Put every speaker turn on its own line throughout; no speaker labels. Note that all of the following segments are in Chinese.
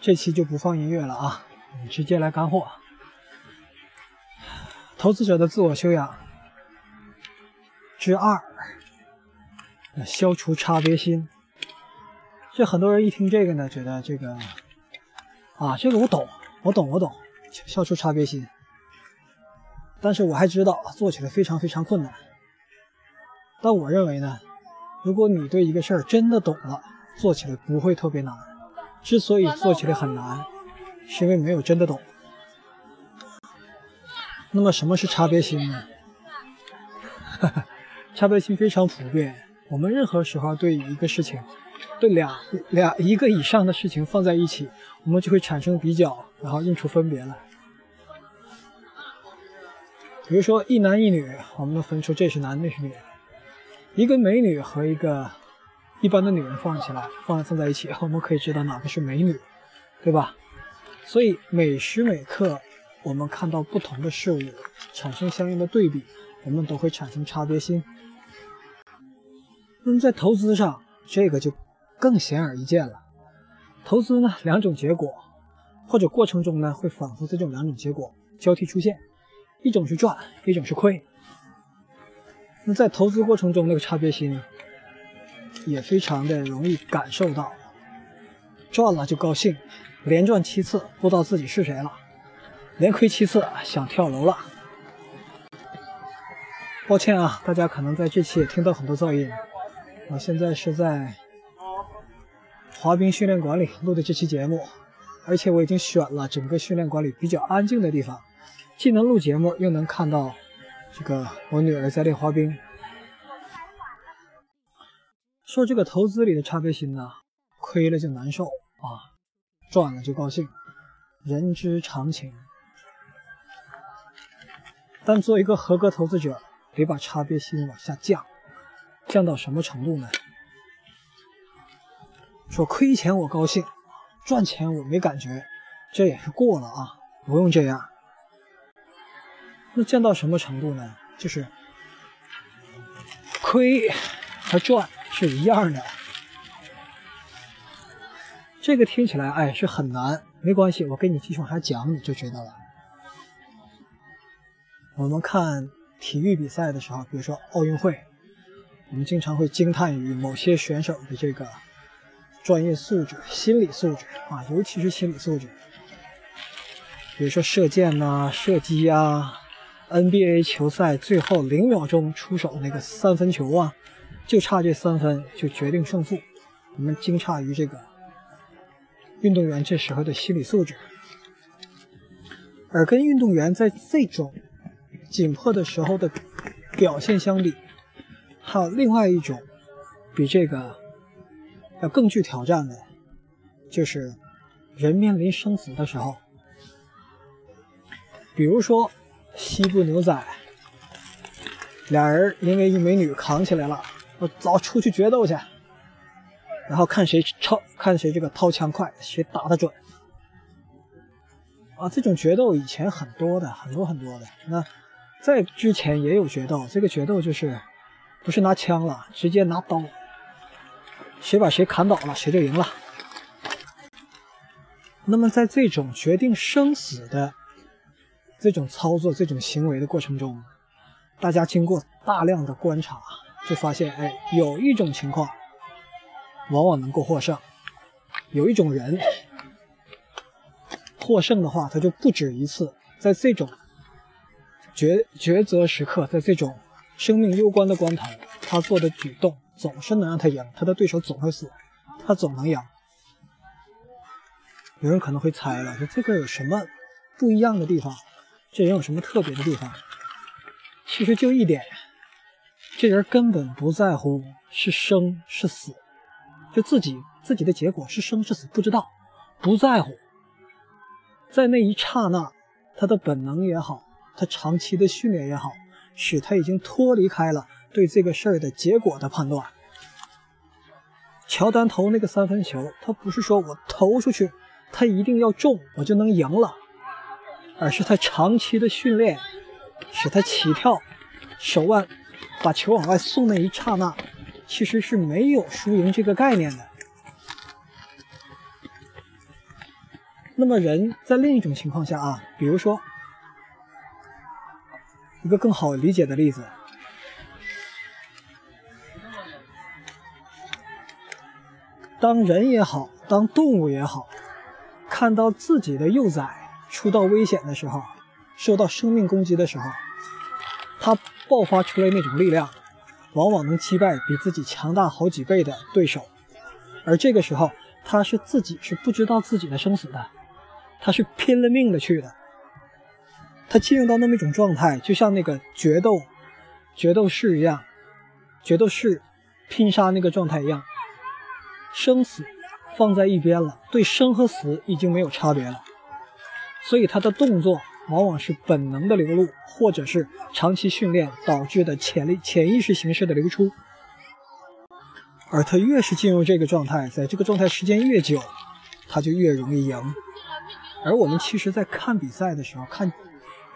这期就不放音乐了啊，我们直接来干货。投资者的自我修养之二，消除差别心。这很多人一听这个呢，觉得这个啊，这个我懂，我懂，我懂，消除差别心。但是我还知道做起来非常非常困难。但我认为呢，如果你对一个事儿真的懂了，做起来不会特别难。之所以做起来很难，是因为没有真的懂。那么什么是差别心呢？哈 哈差别心非常普遍。我们任何时候对一个事情，对两两一个以上的事情放在一起，我们就会产生比较，然后认出分别来。比如说一男一女，我们能分出这是男，那是女。一个美女和一个。一般的女人放起来，放放在一起，我们可以知道哪个是美女，对吧？所以每时每刻，我们看到不同的事物，产生相应的对比，我们都会产生差别心。那么在投资上，这个就更显而易见了。投资呢，两种结果，或者过程中呢，会反复这种两种结果交替出现，一种是赚，一种是亏。那在投资过程中，那个差别心。也非常的容易感受到，赚了就高兴，连赚七次不知道自己是谁了，连亏七次想跳楼了。抱歉啊，大家可能在这期也听到很多噪音。我现在是在滑冰训练馆里录的这期节目，而且我已经选了整个训练馆里比较安静的地方，既能录节目，又能看到这个我女儿在练滑冰。说这个投资里的差别心呢，亏了就难受啊，赚了就高兴，人之常情。但做一个合格投资者，得把差别心往下降，降到什么程度呢？说亏钱我高兴，赚钱我没感觉，这也是过了啊，不用这样。那降到什么程度呢？就是亏和赚。是一样的，这个听起来哎是很难，没关系，我给你继续往下讲，你就知道了。我们看体育比赛的时候，比如说奥运会，我们经常会惊叹于某些选手的这个专业素质、心理素质啊，尤其是心理素质。比如说射箭呐、射击啊，NBA 球赛最后零秒钟出手那个三分球啊。就差这三分就决定胜负，我们惊诧于这个运动员这时候的心理素质。而跟运动员在这种紧迫的时候的表现相比，还有另外一种比这个要更具挑战的，就是人面临生死的时候，比如说西部牛仔，俩人因为一美女扛起来了。我早出去决斗去，然后看谁抄，看谁这个掏枪快，谁打得准。啊，这种决斗以前很多的，很多很多的。那在之前也有决斗，这个决斗就是不是拿枪了，直接拿刀，谁把谁砍倒了，谁就赢了。那么在这种决定生死的这种操作、这种行为的过程中，大家经过大量的观察。就发现，哎，有一种情况往往能够获胜，有一种人获胜的话，他就不止一次，在这种抉抉择时刻，在这种生命攸关的关头，他做的举动总是能让他赢，他的对手总会死，他总能赢。有人可能会猜了，说这个有什么不一样的地方？这人有什么特别的地方？其实就一点。这人根本不在乎是生是死，就自己自己的结果是生是死不知道，不在乎。在那一刹那，他的本能也好，他长期的训练也好，使他已经脱离开了对这个事儿的结果的判断。乔丹投那个三分球，他不是说我投出去，他一定要中，我就能赢了，而是他长期的训练使他起跳手腕。把球往外送那一刹那，其实是没有输赢这个概念的。那么人在另一种情况下啊，比如说一个更好理解的例子，当人也好，当动物也好，看到自己的幼崽出到危险的时候，受到生命攻击的时候，爆发出来那种力量，往往能击败比自己强大好几倍的对手，而这个时候，他是自己是不知道自己的生死的。他是拼了命的去的，他进入到那么一种状态，就像那个决斗、决斗士一样，决斗士拼杀那个状态一样，生死放在一边了，对生和死已经没有差别了，所以他的动作往往是本能的流露，或者是长期训练导致的潜力、潜意识形式的流出，而他越是进入这个状态，在这个状态时间越久，他就越容易赢。而我们其实，在看比赛的时候，看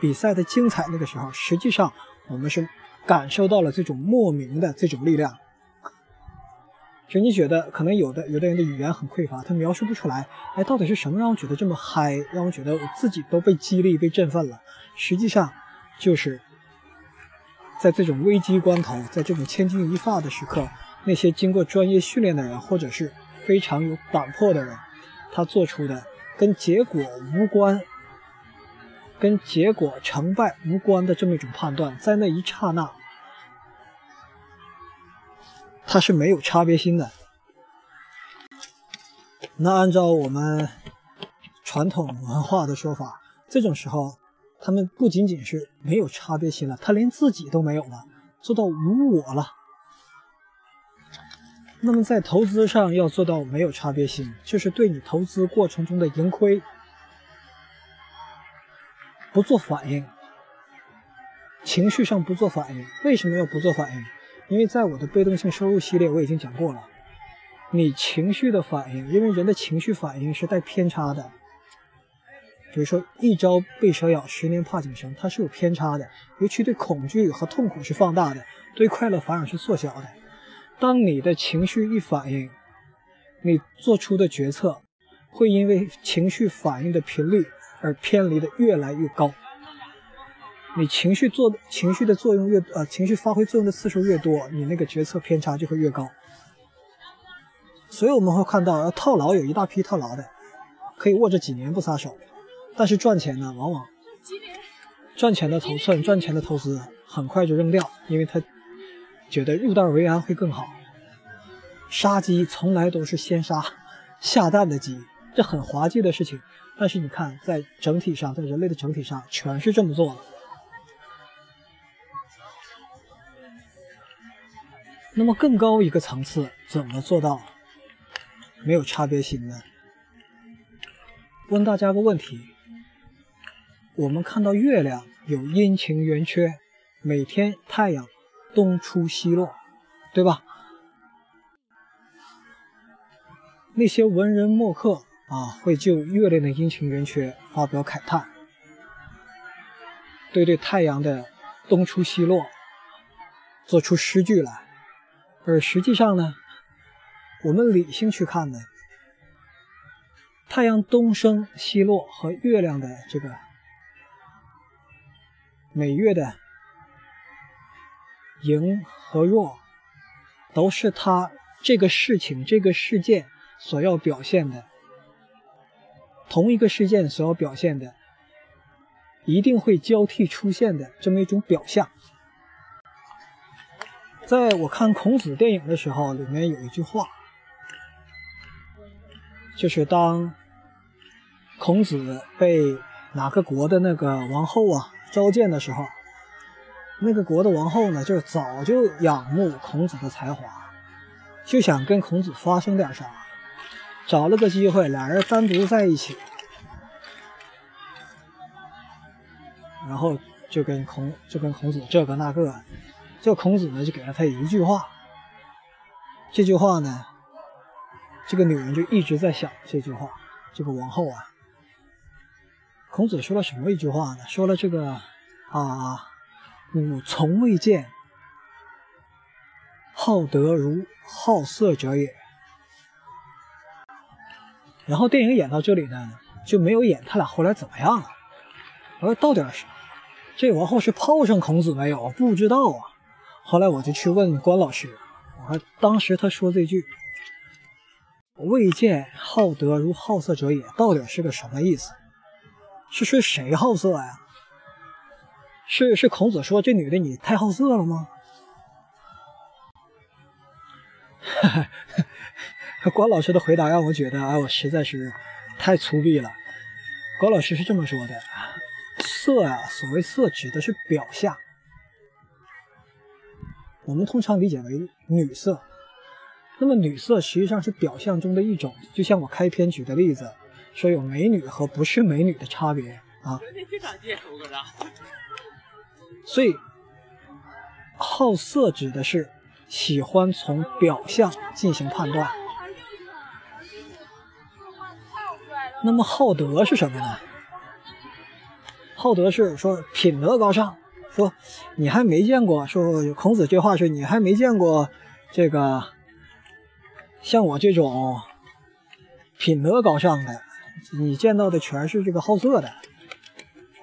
比赛的精彩那个时候，实际上我们是感受到了这种莫名的这种力量。就你觉得，可能有的有的人的语言很匮乏，他描述不出来，哎，到底是什么让我觉得这么嗨，让我觉得我自己都被激励、被振奋了？实际上，就是在这种危机关头，在这种千钧一发的时刻，那些经过专业训练的人，或者是非常有胆魄的人，他做出的。跟结果无关，跟结果成败无关的这么一种判断，在那一刹那，它是没有差别心的。那按照我们传统文化的说法，这种时候，他们不仅仅是没有差别心了，他连自己都没有了，做到无我了。那么在投资上要做到没有差别心，就是对你投资过程中的盈亏不做反应，情绪上不做反应。为什么要不做反应？因为在我的被动性收入系列我已经讲过了，你情绪的反应，因为人的情绪反应是带偏差的。比如说一朝被蛇咬，十年怕井绳，它是有偏差的，尤其对恐惧和痛苦是放大的，对快乐反而是缩小的。当你的情绪一反应，你做出的决策会因为情绪反应的频率而偏离的越来越高。你情绪做情绪的作用越呃，情绪发挥作用的次数越多，你那个决策偏差就会越高。所以我们会看到，套牢有一大批套牢的，可以握着几年不撒手，但是赚钱呢，往往赚钱的头寸、赚钱的投资很快就扔掉，因为他。觉得入袋为安会更好。杀鸡从来都是先杀下蛋的鸡，这很滑稽的事情。但是你看，在整体上，在人类的整体上，全是这么做的。那么更高一个层次，怎么做到没有差别心呢？问大家个问题：我们看到月亮有阴晴圆缺，每天太阳。东出西落，对吧？那些文人墨客啊，会就月亮的阴晴圆缺发表慨叹，对对太阳的东出西落做出诗句来。而实际上呢，我们理性去看呢，太阳东升西落和月亮的这个每月的。赢和弱，都是他这个事情、这个事件所要表现的。同一个事件所要表现的，一定会交替出现的这么一种表象。在我看孔子电影的时候，里面有一句话，就是当孔子被哪个国的那个王后啊召见的时候。那个国的王后呢，就早就仰慕孔子的才华，就想跟孔子发生点啥，找了个机会，俩人单独在一起，然后就跟孔就跟孔子这个那个，这孔子呢就给了他一句话，这句话呢，这个女人就一直在想这句话，这个王后啊，孔子说了什么一句话呢？说了这个啊。吾从未见好德如好色者也。然后电影演到这里呢，就没有演他俩后来怎么样了。我说到底是这王后是泡上孔子没有？不知道啊。后来我就去问关老师，我说当时他说这句“未见好德如好色者也”，到底是个什么意思？是说谁好色呀？是是孔子说这女的你太好色了吗？关老师的回答让我觉得，哎，我实在是太粗鄙了。关老师是这么说的：色啊，所谓色指的是表象，我们通常理解为女色。那么女色实际上是表象中的一种，就像我开篇举的例子，说有美女和不是美女的差别啊。所以，好色指的是喜欢从表象进行判断。那么好德是什么呢？好德是说品德高尚，说你还没见过，说孔子这话是你还没见过这个像我这种品德高尚的，你见到的全是这个好色的，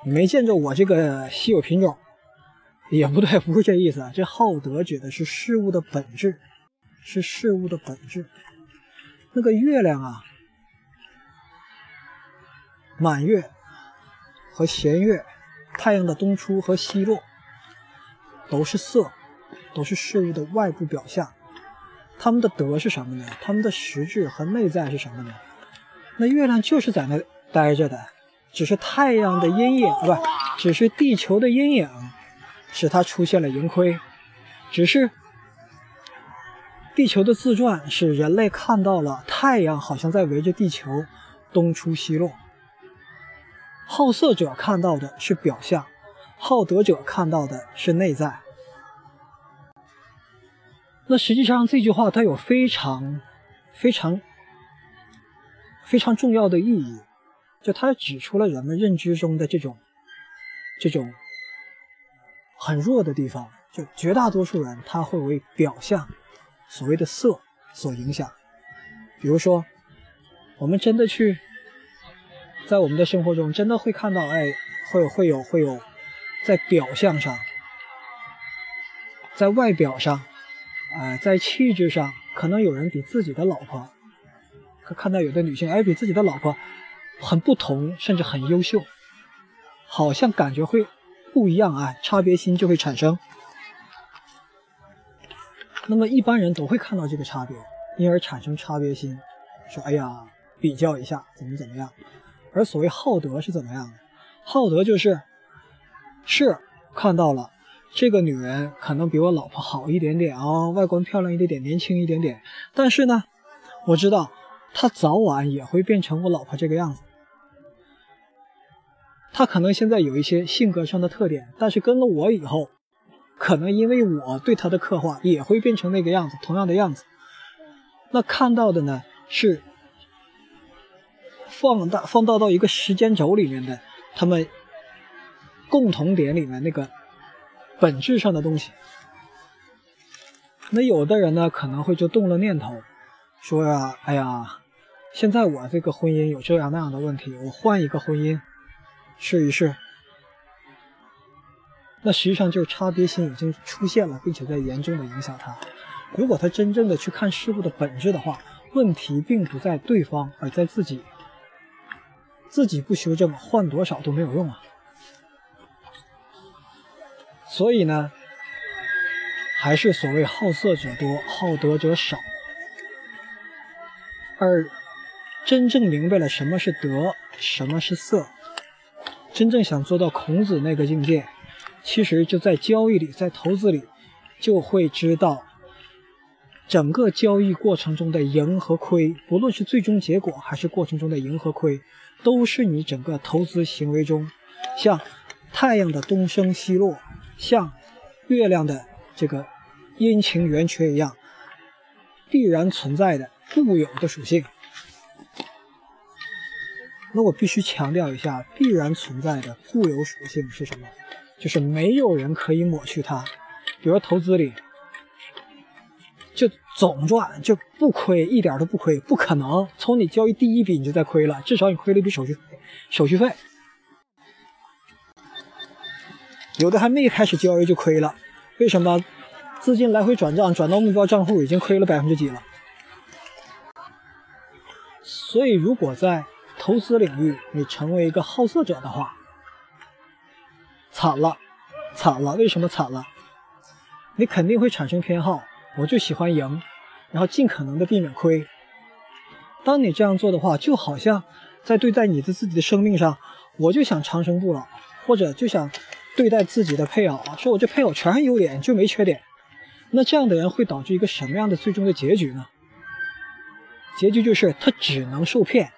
你没见着我这个稀有品种。也不对，不是这意思。这好德指的是事物的本质，是事物的本质。那个月亮啊，满月和弦月，太阳的东出和西落，都是色，都是事物的外部表象。他们的德是什么呢？他们的实质和内在是什么呢？那月亮就是在那待着的，只是太阳的阴影，不，只是地球的阴影。使它出现了盈亏，只是地球的自转使人类看到了太阳好像在围着地球东出西落。好色者看到的是表象，好德者看到的是内在。那实际上这句话它有非常、非常、非常重要的意义，就它指出了人们认知中的这种、这种。很弱的地方，就绝大多数人他会为表象，所谓的色所影响。比如说，我们真的去在我们的生活中，真的会看到，哎，会会有会有，在表象上，在外表上，啊，在气质上，可能有人比自己的老婆，可看到有的女性，哎，比自己的老婆很不同，甚至很优秀，好像感觉会。不一样啊，差别心就会产生。那么一般人都会看到这个差别，因而产生差别心，说：“哎呀，比较一下怎么怎么样。”而所谓好德是怎么样的？好德就是是看到了这个女人可能比我老婆好一点点啊，外观漂亮一点点，年轻一点点，但是呢，我知道她早晚也会变成我老婆这个样子。他可能现在有一些性格上的特点，但是跟了我以后，可能因为我对他的刻画也会变成那个样子，同样的样子。那看到的呢是放大放大到一个时间轴里面的他们共同点里面那个本质上的东西。那有的人呢可能会就动了念头，说呀，哎呀，现在我这个婚姻有这样那样的问题，我换一个婚姻。试一试，那实际上就是差别心已经出现了，并且在严重的影响他。如果他真正的去看事物的本质的话，问题并不在对方，而在自己。自己不修正，换多少都没有用啊。所以呢，还是所谓好色者多，好德者少。而真正明白了什么是德，什么是色。真正想做到孔子那个境界，其实就在交易里，在投资里，就会知道整个交易过程中的赢和亏，不论是最终结果还是过程中的赢和亏，都是你整个投资行为中，像太阳的东升西落，像月亮的这个阴晴圆缺一样，必然存在的固有的属性。那我必须强调一下，必然存在的固有属性是什么？就是没有人可以抹去它。比如投资里，就总赚就不亏，一点都不亏，不可能。从你交易第一笔你就在亏了，至少你亏了一笔手续。手续费。有的还没开始交易就亏了，为什么？资金来回转账，转到目标账户已经亏了百分之几了。所以，如果在投资领域你成为一个好色者的话，惨了，惨了！为什么惨了？你肯定会产生偏好，我就喜欢赢，然后尽可能的避免亏。当你这样做的话，就好像在对待你的自己的生命上，我就想长生不老，或者就想对待自己的配偶，说我这配偶全是优点，就没缺点。那这样的人会导致一个什么样的最终的结局呢？结局就是他只能受骗，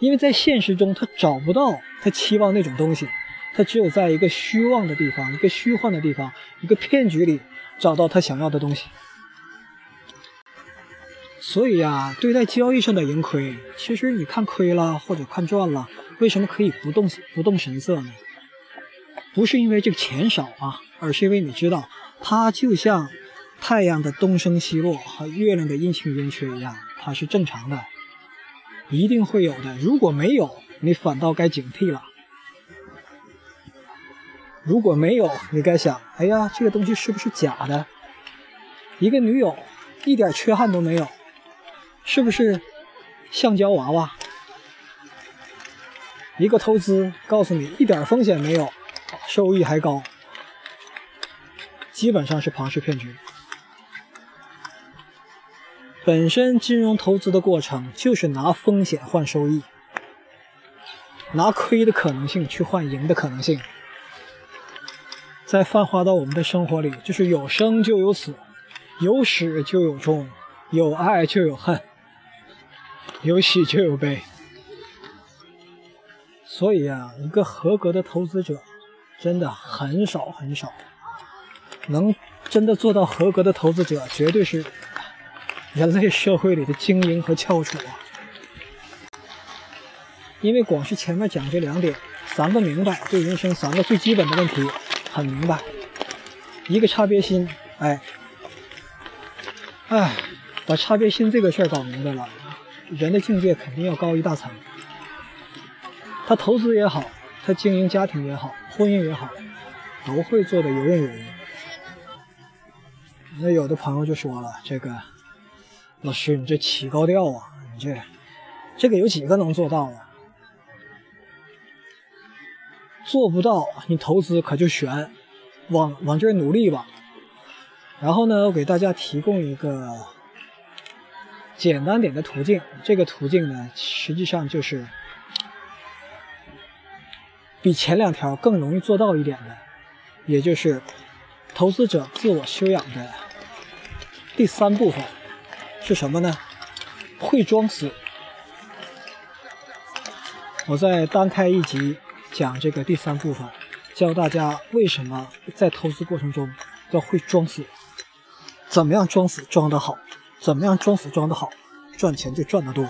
因为在现实中他找不到他期望那种东西，他只有在一个虚妄的地方、一个虚幻的地方、一个骗局里找到他想要的东西。所以呀，对待交易上的盈亏，其实你看亏了或者看赚了，为什么可以不动不动神色呢？不是因为这个钱少啊，而是因为你知道。它就像太阳的东升西落和月亮的阴晴圆缺一样，它是正常的，一定会有的。如果没有，你反倒该警惕了；如果没有，你该想：哎呀，这个东西是不是假的？一个女友一点缺憾都没有，是不是橡胶娃娃？一个投资告诉你一点风险没有，收益还高。基本上是庞氏骗局。本身金融投资的过程就是拿风险换收益，拿亏的可能性去换赢的可能性。再泛化到我们的生活里，就是有生就有死，有始就有终，有爱就有恨，有喜就有悲。所以啊，一个合格的投资者真的很少很少。能真的做到合格的投资者，绝对是人类社会里的精英和翘楚啊！因为光是前面讲这两点，三个明白，对人生三个最基本的问题很明白。一个差别心，哎，哎，把差别心这个事儿搞明白了，人的境界肯定要高一大层。他投资也好，他经营家庭也好，婚姻也好，都会做得游刃有余。那有的朋友就说了：“这个老师，你这起高调啊！你这这个有几个能做到啊？做不到，你投资可就悬，往往这努力吧。然后呢，我给大家提供一个简单点的途径。这个途径呢，实际上就是比前两条更容易做到一点的，也就是投资者自我修养的。”第三部分是什么呢？会装死。我再单开一集讲这个第三部分，教大家为什么在投资过程中要会装死，怎么样装死装得好，怎么样装死装得好，赚钱就赚得多。